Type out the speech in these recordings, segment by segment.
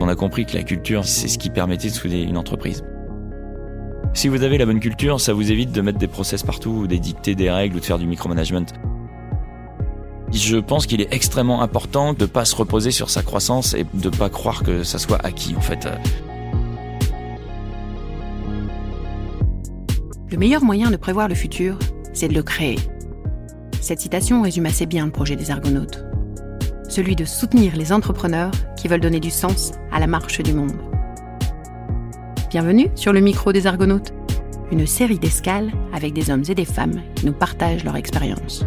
On a compris que la culture, c'est ce qui permettait de souder une entreprise. Si vous avez la bonne culture, ça vous évite de mettre des process partout, des dictées, des règles ou de faire du micromanagement. Je pense qu'il est extrêmement important de ne pas se reposer sur sa croissance et de ne pas croire que ça soit acquis en fait. Le meilleur moyen de prévoir le futur, c'est de le créer. Cette citation résume assez bien le projet des Argonautes. Celui de soutenir les entrepreneurs veulent donner du sens à la marche du monde. Bienvenue sur le micro des Argonautes, une série d'escales avec des hommes et des femmes qui nous partagent leur expérience.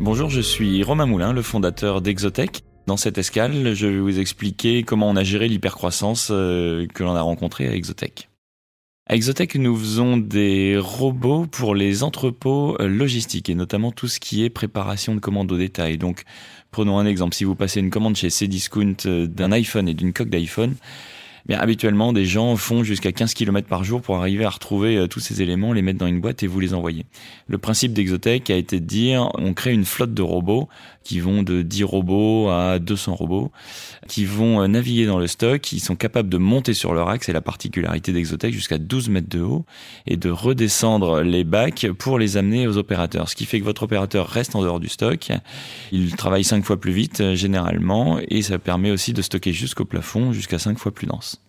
Bonjour, je suis Romain Moulin, le fondateur d'Exotech. Dans cette escale, je vais vous expliquer comment on a géré l'hypercroissance euh, que l'on a rencontrée à Exotech. À Exotech, nous faisons des robots pour les entrepôts logistiques et notamment tout ce qui est préparation de commandes au détail. Donc, prenons un exemple. Si vous passez une commande chez Cdiscount euh, d'un iPhone et d'une coque d'iPhone, Bien, habituellement, des gens font jusqu'à 15 km par jour pour arriver à retrouver euh, tous ces éléments, les mettre dans une boîte et vous les envoyer. Le principe d'Exotech a été de dire, on crée une flotte de robots qui vont de 10 robots à 200 robots, qui vont euh, naviguer dans le stock, qui sont capables de monter sur leur axe, c'est la particularité d'Exotech, jusqu'à 12 mètres de haut, et de redescendre les bacs pour les amener aux opérateurs. Ce qui fait que votre opérateur reste en dehors du stock, il travaille 5 fois plus vite euh, généralement, et ça permet aussi de stocker jusqu'au plafond, jusqu'à 5 fois plus dense.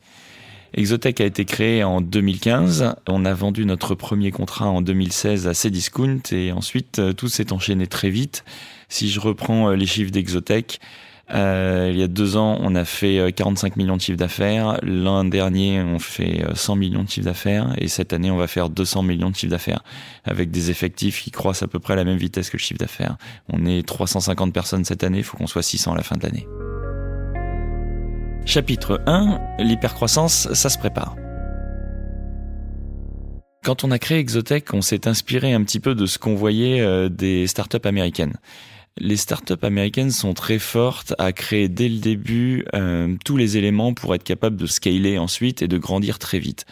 Exotech a été créé en 2015. On a vendu notre premier contrat en 2016 à Cdiscount et ensuite euh, tout s'est enchaîné très vite. Si je reprends euh, les chiffres d'Exotech, euh, il y a deux ans, on a fait 45 millions de chiffres d'affaires. L'an dernier, on fait 100 millions de chiffres d'affaires. Et cette année, on va faire 200 millions de chiffres d'affaires. Avec des effectifs qui croissent à peu près à la même vitesse que le chiffre d'affaires. On est 350 personnes cette année. Il faut qu'on soit 600 à la fin de l'année. Chapitre 1, l'hypercroissance, ça se prépare. Quand on a créé Exotech, on s'est inspiré un petit peu de ce qu'on voyait euh, des startups américaines. Les startups américaines sont très fortes à créer dès le début euh, tous les éléments pour être capable de scaler ensuite et de grandir très vite.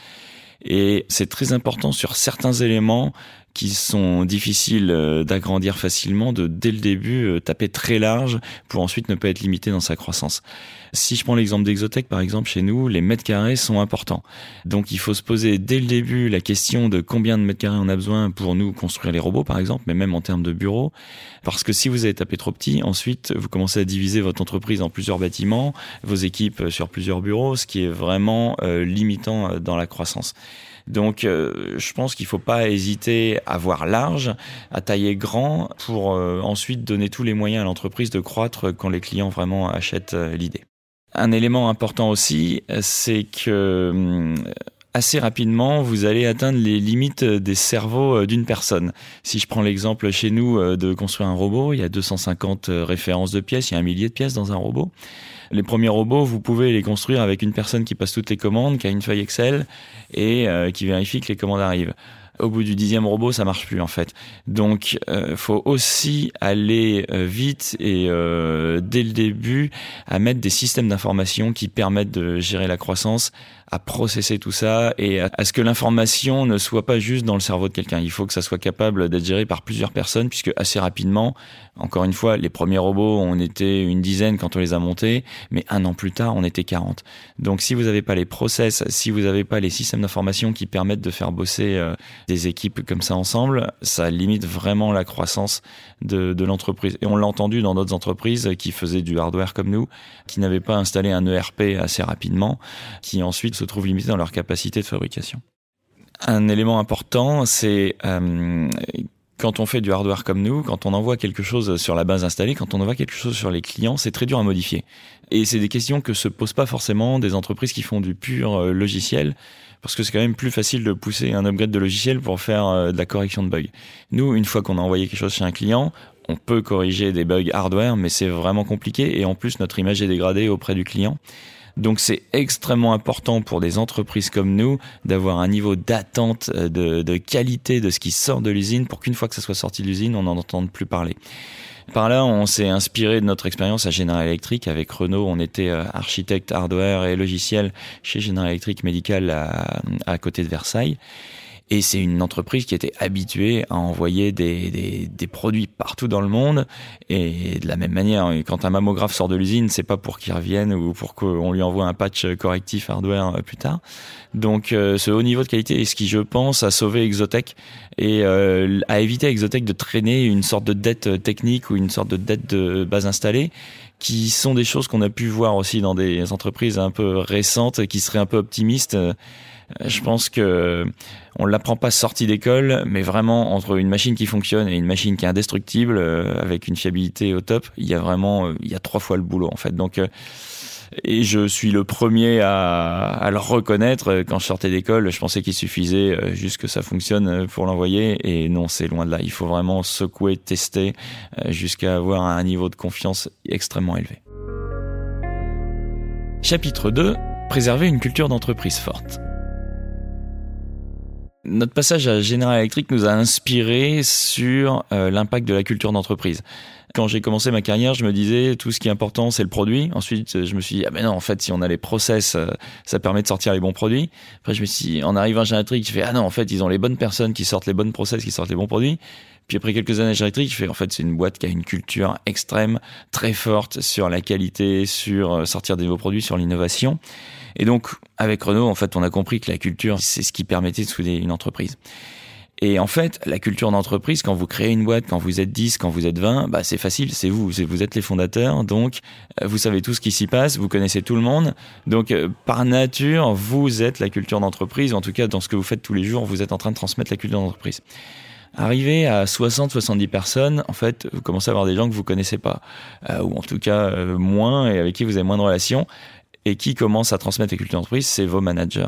Et c'est très important sur certains éléments qui sont difficiles euh, d'agrandir facilement, de dès le début euh, taper très large pour ensuite ne pas être limité dans sa croissance. Si je prends l'exemple d'Exotech, par exemple, chez nous, les mètres carrés sont importants. Donc il faut se poser dès le début la question de combien de mètres carrés on a besoin pour nous construire les robots, par exemple, mais même en termes de bureaux. Parce que si vous avez tapé trop petit, ensuite vous commencez à diviser votre entreprise en plusieurs bâtiments, vos équipes sur plusieurs bureaux, ce qui est vraiment euh, limitant dans la croissance. Donc, euh, je pense qu'il ne faut pas hésiter à voir large, à tailler grand, pour euh, ensuite donner tous les moyens à l'entreprise de croître quand les clients vraiment achètent euh, l'idée. Un élément important aussi, c'est que hum, assez rapidement, vous allez atteindre les limites des cerveaux d'une personne. Si je prends l'exemple chez nous de construire un robot, il y a 250 références de pièces, il y a un millier de pièces dans un robot. Les premiers robots, vous pouvez les construire avec une personne qui passe toutes les commandes, qui a une feuille Excel et euh, qui vérifie que les commandes arrivent. Au bout du dixième robot, ça marche plus en fait. Donc, euh, faut aussi aller euh, vite et euh, dès le début à mettre des systèmes d'information qui permettent de gérer la croissance à processer tout ça et à, ce que l'information ne soit pas juste dans le cerveau de quelqu'un. Il faut que ça soit capable d'être géré par plusieurs personnes puisque assez rapidement, encore une fois, les premiers robots, on était une dizaine quand on les a montés, mais un an plus tard, on était 40. Donc si vous n'avez pas les process, si vous n'avez pas les systèmes d'information qui permettent de faire bosser euh, des équipes comme ça ensemble, ça limite vraiment la croissance de, de l'entreprise. Et on l'a entendu dans d'autres entreprises qui faisaient du hardware comme nous, qui n'avaient pas installé un ERP assez rapidement, qui ensuite se trouvent limités dans leur capacité de fabrication. Un élément important, c'est euh, quand on fait du hardware comme nous, quand on envoie quelque chose sur la base installée, quand on envoie quelque chose sur les clients, c'est très dur à modifier. Et c'est des questions que se posent pas forcément des entreprises qui font du pur euh, logiciel, parce que c'est quand même plus facile de pousser un upgrade de logiciel pour faire euh, de la correction de bugs. Nous, une fois qu'on a envoyé quelque chose chez un client, on peut corriger des bugs hardware, mais c'est vraiment compliqué, et en plus notre image est dégradée auprès du client. Donc c'est extrêmement important pour des entreprises comme nous d'avoir un niveau d'attente, euh, de, qualité de ce qui sort de l'usine pour qu'une fois que ça soit sorti de l'usine, on n'en entende plus parler. Par là, on s'est inspiré de notre expérience à General Electric avec Renault. On était euh, architecte hardware et logiciel chez General Electric Medical à, à côté de Versailles. Et c'est une entreprise qui était habituée à envoyer des, des, des, produits partout dans le monde. Et de la même manière, quand un mammographe sort de l'usine, c'est pas pour qu'il revienne ou pour qu'on lui envoie un patch correctif hardware euh, plus tard. Donc euh, ce haut niveau de qualité est ce qui, je pense, a sauvé Exotech et euh, a évité à Exotech de traîner une sorte de dette technique ou une sorte de dette de base installée qui sont des choses qu'on a pu voir aussi dans des entreprises un peu récentes qui seraient un peu optimistes je pense que on l'apprend pas sorti d'école, mais vraiment entre une machine qui fonctionne et une machine qui est indestructible euh, avec une fiabilité au top, il y a vraiment euh, il y a trois fois le boulot en fait. Donc et je suis le premier à, à le reconnaître. Quand je sortais d'école, je pensais qu'il suffisait juste que ça fonctionne pour l'envoyer. Et non, c'est loin de là. Il faut vraiment secouer, tester, jusqu'à avoir un niveau de confiance extrêmement élevé. Chapitre 2. Préserver une culture d'entreprise forte notre passage à General Electric nous a inspiré sur euh, l'impact de la culture d'entreprise. Quand j'ai commencé ma carrière, je me disais tout ce qui est important, c'est le produit. Ensuite, je me suis dit ah ben non, en fait, si on a les process, euh, ça permet de sortir les bons produits. Après, je me suis dit, en arrivant à General Electric, je fais ah non, en fait, ils ont les bonnes personnes qui sortent les bonnes process, qui sortent les bons produits. Puis après quelques années General Electric, je fais en fait, c'est une boîte qui a une culture extrême, très forte sur la qualité, sur euh, sortir des nouveaux produits, sur l'innovation. Et donc, avec Renault, en fait, on a compris que la culture, c'est ce qui permettait de souder une entreprise. Et en fait, la culture d'entreprise, quand vous créez une boîte, quand vous êtes 10, quand vous êtes 20, bah, c'est facile, c'est vous, vous êtes les fondateurs, donc euh, vous savez tout ce qui s'y passe, vous connaissez tout le monde, donc euh, par nature, vous êtes la culture d'entreprise, en tout cas dans ce que vous faites tous les jours, vous êtes en train de transmettre la culture d'entreprise. Arrivé à 60-70 personnes, en fait, vous commencez à avoir des gens que vous connaissez pas, euh, ou en tout cas moins, et avec qui vous avez moins de relations et qui commence à transmettre la culture d'entreprise, c'est vos managers.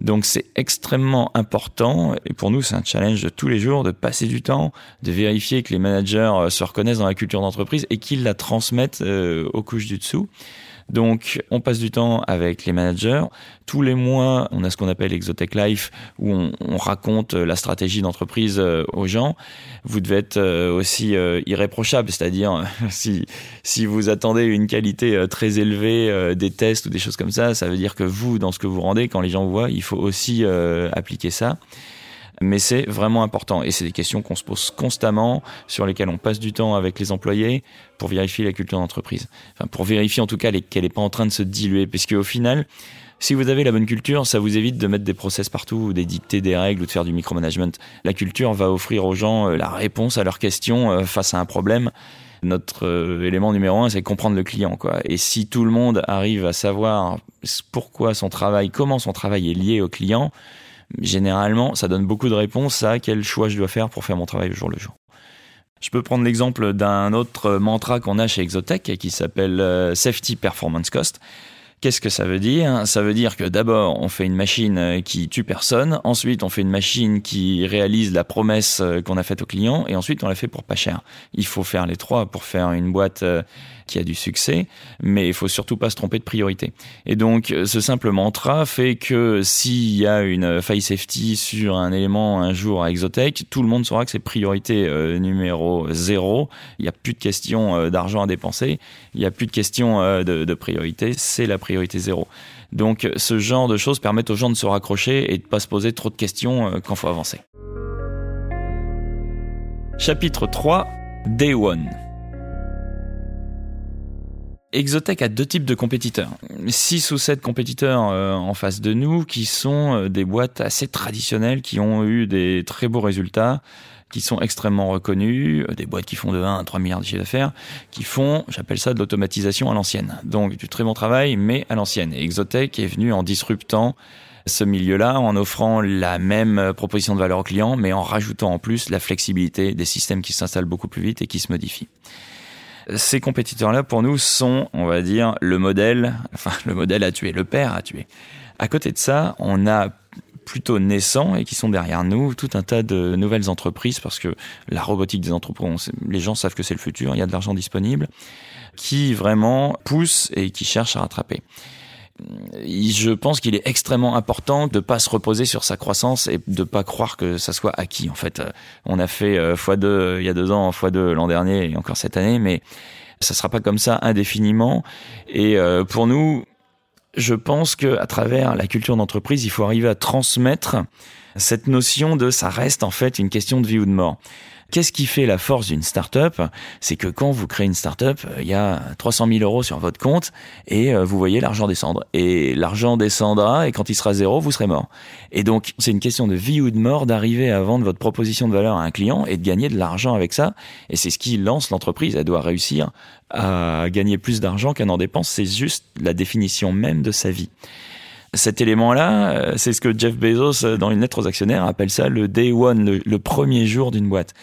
Donc c'est extrêmement important et pour nous c'est un challenge de tous les jours de passer du temps, de vérifier que les managers euh, se reconnaissent dans la culture d'entreprise et qu'ils la transmettent euh, aux couches du dessous. Donc, on passe du temps avec les managers. Tous les mois, on a ce qu'on appelle Exotech Life, où on, raconte la stratégie d'entreprise euh, aux gens. Vous devez être euh, aussi euh, irréprochable, c'est-à-dire si, si vous attendez une qualité très élevée des tests ou des choses comme ça, ça veut dire que vous, dans ce que vous rendez, quand les gens vous voient, il faut aussi appliquer ça mais c'est vraiment important. Et c'est des questions qu'on se pose constamment, sur lesquelles on passe du temps avec les employés pour vérifier la culture d'entreprise. Enfin, pour vérifier en tout cas qu'elle n'est pas en train de se diluer. Puisque au final, si vous avez la bonne culture, ça vous évite de mettre des process partout, ou d'édicter des règles, ou de faire du micromanagement. La culture va offrir aux gens euh, la réponse à leurs questions euh, face à un problème. Notre euh, élément numéro un, c'est comprendre le client, quoi. Et si tout le monde arrive à savoir pourquoi son travail, comment son travail est lié au client, généralement, ça donne beaucoup de réponses à quel choix je dois faire pour faire mon travail au jour le jour. Je peux prendre l'exemple d'un autre mantra qu'on a chez Exotech qui s'appelle euh, Safety Performance Cost. Qu'est-ce que ça veut dire? Ça veut dire que d'abord, on fait une machine qui tue personne, ensuite on fait une machine qui réalise la promesse euh, qu'on a faite au client, et ensuite on la fait pour pas cher. Il faut faire les trois pour faire une boîte euh, qui a du succès, mais il faut surtout pas se tromper de priorité. Et donc, ce simple mantra fait que s'il y a une faille safety sur un élément un jour à Exotech, tout le monde saura que c'est priorité euh, numéro zéro. Il n'y a plus de question euh, d'argent à dépenser, il n'y a plus de question euh, de, de priorité, c'est la priorité zéro. Donc, ce genre de choses permettent aux gens de se raccrocher et de pas se poser trop de questions quand faut avancer. Chapitre 3 Day One Exotech a deux types de compétiteurs. Six ou sept compétiteurs euh, en face de nous qui sont euh, des boîtes assez traditionnelles qui ont eu des très beaux résultats, qui sont extrêmement reconnus, euh, des boîtes qui font de 1 à 3 milliards de chiffre d'affaires, qui font, j'appelle ça de l'automatisation à l'ancienne. Donc du très bon travail, mais à l'ancienne. Et Exotech est venu en disruptant ce milieu-là en offrant la même proposition de valeur au client, mais en rajoutant en plus la flexibilité des systèmes qui s'installent beaucoup plus vite et qui se modifient ces compétiteurs-là, pour nous, sont, on va dire, le modèle, enfin, le modèle à tuer, le père à tuer. À côté de ça, on a plutôt naissants et qui sont derrière nous tout un tas de nouvelles entreprises parce que la robotique des entreprises, les gens savent que c'est le futur, il y a de l'argent disponible, qui vraiment poussent et qui cherchent à rattraper je pense qu'il est extrêmement important de pas se reposer sur sa croissance et de pas croire que ça soit acquis. En fait, euh, on a fait x2 euh, il y a deux ans, x2 l'an dernier et encore cette année, mais ça sera pas comme ça indéfiniment. Et euh, pour nous, je pense que à travers la culture d'entreprise, il faut arriver à transmettre cette notion de ça reste en fait une question de vie ou de mort. Qu'est-ce qui fait la force d'une startup? C'est que quand vous créez une startup, euh, il y a 300 000 euros sur votre compte et euh, vous voyez l'argent descendre. Et l'argent descendra et quand il sera zéro, vous serez mort. Et donc, c'est une question de vie ou de mort d'arriver à vendre votre proposition de valeur à un client et de gagner de l'argent avec ça. Et c'est ce qui lance l'entreprise. Elle doit réussir à gagner plus d'argent qu'elle n'en dépense. C'est juste la définition même de sa vie. Cet élément-là, euh, c'est ce que Jeff Bezos, euh, dans une lettre aux actionnaires, appelle ça le day one, le, premier jour d'une boîte.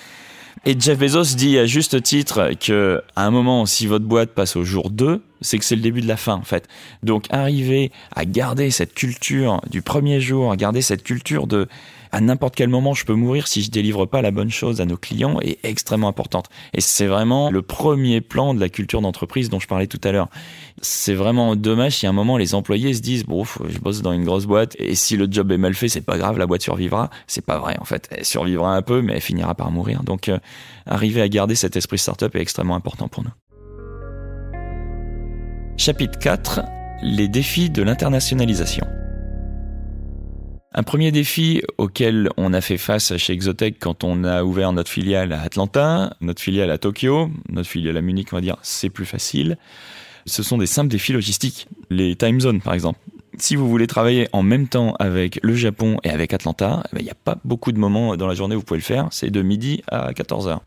Et Jeff Bezos dit à juste titre que à un moment, si votre boîte passe au jour 2, c'est que c'est le début de la fin en fait. Donc arriver à garder cette culture du premier jour, à garder cette culture de à n'importe quel moment je peux mourir si je délivre pas la bonne chose à nos clients est extrêmement importante. Et c'est vraiment le premier plan de la culture d'entreprise dont je parlais tout à l'heure. C'est vraiment dommage si à un moment les employés se disent bon, je bosse dans une grosse boîte et si le job est mal fait, c'est pas grave, la boîte survivra. C'est pas vrai en fait. Elle survivra un peu, mais elle finira par mourir. Donc euh, arriver à garder cet esprit startup est extrêmement important pour nous. Chapitre 4 Les défis de l'internationalisation. Un premier défi auquel on a fait face chez Exotech quand on a ouvert notre filiale à Atlanta, notre filiale à Tokyo, notre filiale à Munich, on va dire, c'est plus facile. Ce sont des simples défis logistiques. Les time zones, par exemple. Si vous voulez travailler en même temps avec le Japon et avec Atlanta, eh ben, il n'y a pas beaucoup de moments dans la journée où vous pouvez le faire. C'est de midi à 14 heures.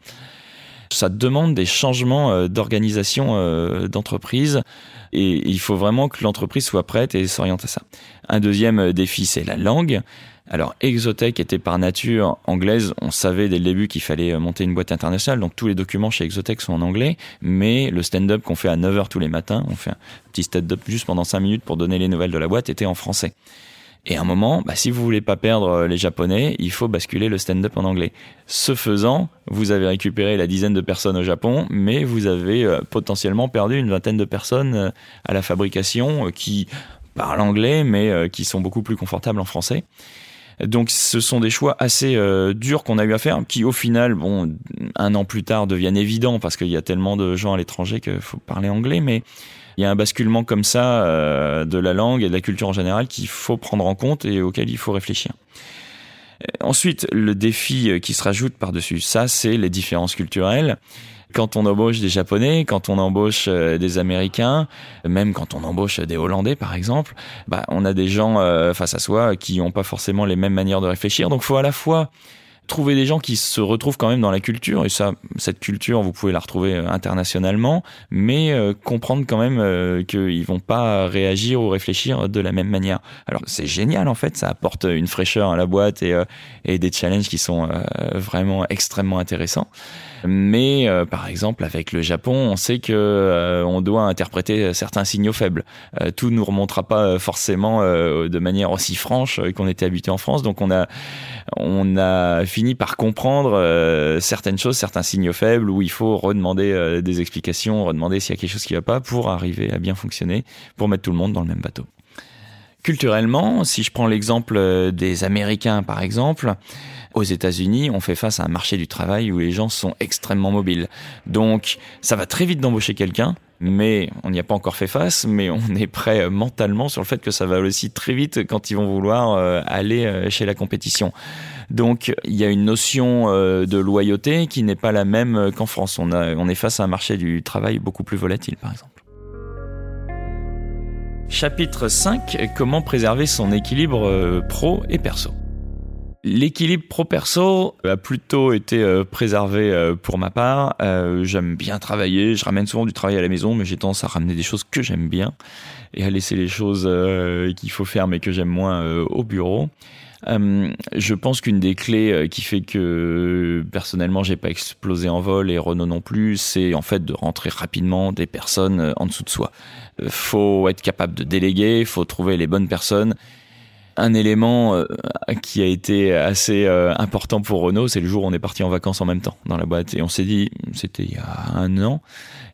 Ça demande des changements euh, d'organisation euh, d'entreprise et il faut vraiment que l'entreprise soit prête et s'oriente à ça. Un deuxième euh, défi, c'est la langue. Alors, Exotech était par nature anglaise. On savait dès le début qu'il fallait monter une boîte internationale. Donc, tous les documents chez Exotech sont en anglais. Mais le stand-up qu'on fait à 9h tous les matins, on fait un petit stand-up juste pendant 5 minutes pour donner les nouvelles de la boîte, était en français. Et à un moment, bah, si vous voulez pas perdre euh, les Japonais, il faut basculer le stand-up en anglais. Ce faisant, vous avez récupéré la dizaine de personnes au Japon, mais vous avez euh, potentiellement perdu une vingtaine de personnes euh, à la fabrication qui parlent anglais, mais qui sont beaucoup plus confortables en français. Donc ce sont des choix assez durs qu'on a eu à faire, qui au final, bon, un an plus tard deviennent évidents parce qu'il y a tellement de gens à l'étranger qu'il faut parler anglais, mais il y a un basculement comme ça euh, de la langue et de la culture en général qu'il faut prendre en compte et auquel il faut réfléchir. Euh, ensuite, le défi euh, qui se rajoute par-dessus ça, c'est les différences culturelles. Quand on embauche des Japonais, quand on embauche des Américains, même quand on embauche des Hollandais par exemple, bah, on a des gens face à soi qui n'ont pas forcément les mêmes manières de réfléchir. Donc, faut à la fois trouver des gens qui se retrouvent quand même dans la culture et ça cette culture vous pouvez la retrouver euh, internationalement mais euh, comprendre quand même euh, qu'ils vont pas réagir ou réfléchir de la même manière alors c'est génial en fait ça apporte une fraîcheur à la boîte et, et des challenges qui sont vraiment extrêmement intéressants mais euh, par exemple, avec le Japon, on sait que euh, on doit interpréter certains signaux faibles. Euh, tout nous remontera pas forcément de manière aussi franche qu'on était habitué en France. Donc on a on a fini par comprendre certaines choses, certains signaux faibles où il faut redemander des explications, redemander s'il y a quelque chose qui va pas pour arriver à bien fonctionner, pour mettre tout le monde dans le même bateau. Culturellement, si je prends l'exemple des Américains par exemple, aux États-Unis, on fait face à un marché du travail où les gens sont extrêmement mobiles. Donc, ça va très vite d'embaucher quelqu'un, mais on n'y a pas encore fait face, mais on est prêt mentalement sur le fait que ça va aussi très vite quand ils vont vouloir euh, aller euh, chez la compétition. Donc il y a une notion euh, de loyauté qui n'est pas la même qu'en France. On, on est face à un marché du travail beaucoup plus volatile, par exemple. Chapitre 5 Comment préserver son équilibre pro et perso L'équilibre pro-perso a plutôt été euh, préservé euh, pour ma part. Euh, j'aime bien travailler, je ramène souvent du travail à la maison, mais j'ai tendance à ramener des choses que j'aime bien et à laisser les choses qu'il faut faire mais que j'aime moins au bureau. Je pense qu'une des clés qui fait que personnellement j'ai pas explosé en vol et Renault non plus, c'est en fait de rentrer rapidement des personnes en dessous de soi. Faut être capable de déléguer, faut trouver les bonnes personnes un élément euh, qui a été assez euh, important pour Renault, c'est le jour où on est parti en vacances en même temps dans la boîte. Et on s'est dit, c'était il y a un an,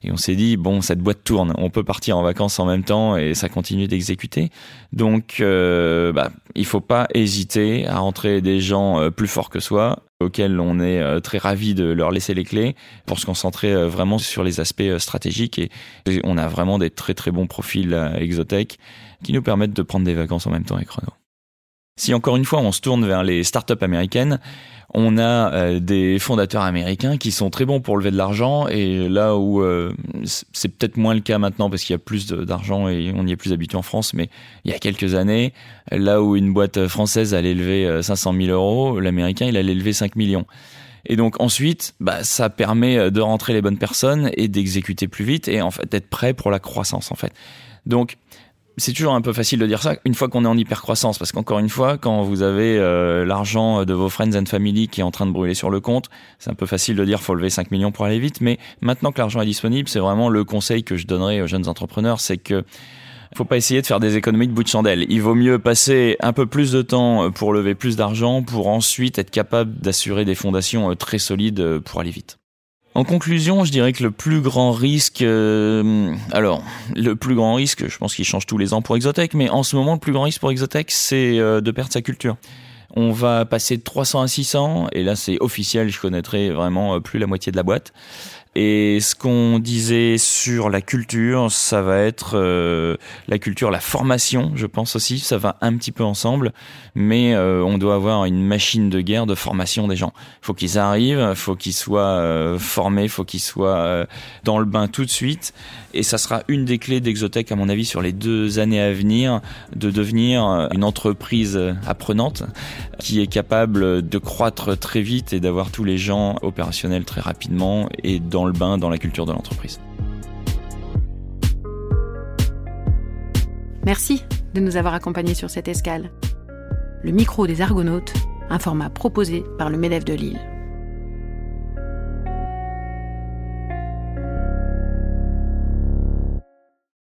et on s'est dit, bon, cette boîte tourne, on peut partir en vacances en même temps et ça continue d'exécuter. Donc, euh, bah, il faut pas hésiter à rentrer des gens plus forts que soi auxquels on est très ravi de leur laisser les clés pour se concentrer vraiment sur les aspects stratégiques et on a vraiment des très très bons profils à qui nous permettent de prendre des vacances en même temps avec Renault. Si encore une fois on se tourne vers les startups américaines, on a euh, des fondateurs américains qui sont très bons pour lever de l'argent et là où euh, c'est peut-être moins le cas maintenant parce qu'il y a plus d'argent et on y est plus habitué en France, mais il y a quelques années, là où une boîte française allait lever 500 euh, 000 euros, l'américain il allait lever 5 millions. Et donc ensuite, bah, ça permet de rentrer les bonnes personnes et d'exécuter plus vite et en fait d'être prêt pour la croissance en fait. Donc c'est toujours un peu facile de dire ça une fois qu'on est en hypercroissance parce qu'encore une fois quand vous avez euh, l'argent de vos friends and family qui est en train de brûler sur le compte c'est un peu facile de dire faut lever 5 millions pour aller vite mais maintenant que l'argent est disponible c'est vraiment le conseil que je donnerais aux jeunes entrepreneurs c'est que faut pas essayer de faire des économies de bout de chandelle. Il vaut mieux passer un peu plus de temps pour lever plus d'argent pour ensuite être capable d'assurer des fondations euh, très solides euh, pour aller vite. En conclusion, je dirais que le plus grand risque, euh, alors le plus grand risque, je pense qu'il change tous les ans pour Exotech, mais en ce moment le plus grand risque pour Exotech, c'est euh, de perdre sa culture. On va passer de 300 à 600, et là c'est officiel, je connaîtrai vraiment euh, plus la moitié de la boîte. Et ce qu'on disait sur la culture, ça va être euh, la culture, la formation, je pense aussi, ça va un petit peu ensemble, mais euh, on doit avoir une machine de guerre de formation des gens. Il faut qu'ils arrivent, il faut qu'ils soient euh, formés, il faut qu'ils soient dans le bain tout de suite, et ça sera une des clés d'Exotech, à mon avis, sur les deux années à venir, de devenir une entreprise apprenante qui est capable de croître très vite et d'avoir tous les gens opérationnels très rapidement et le bain dans la culture de l'entreprise. Merci de nous avoir accompagnés sur cette escale. Le micro des Argonautes, un format proposé par le MEDEF de Lille.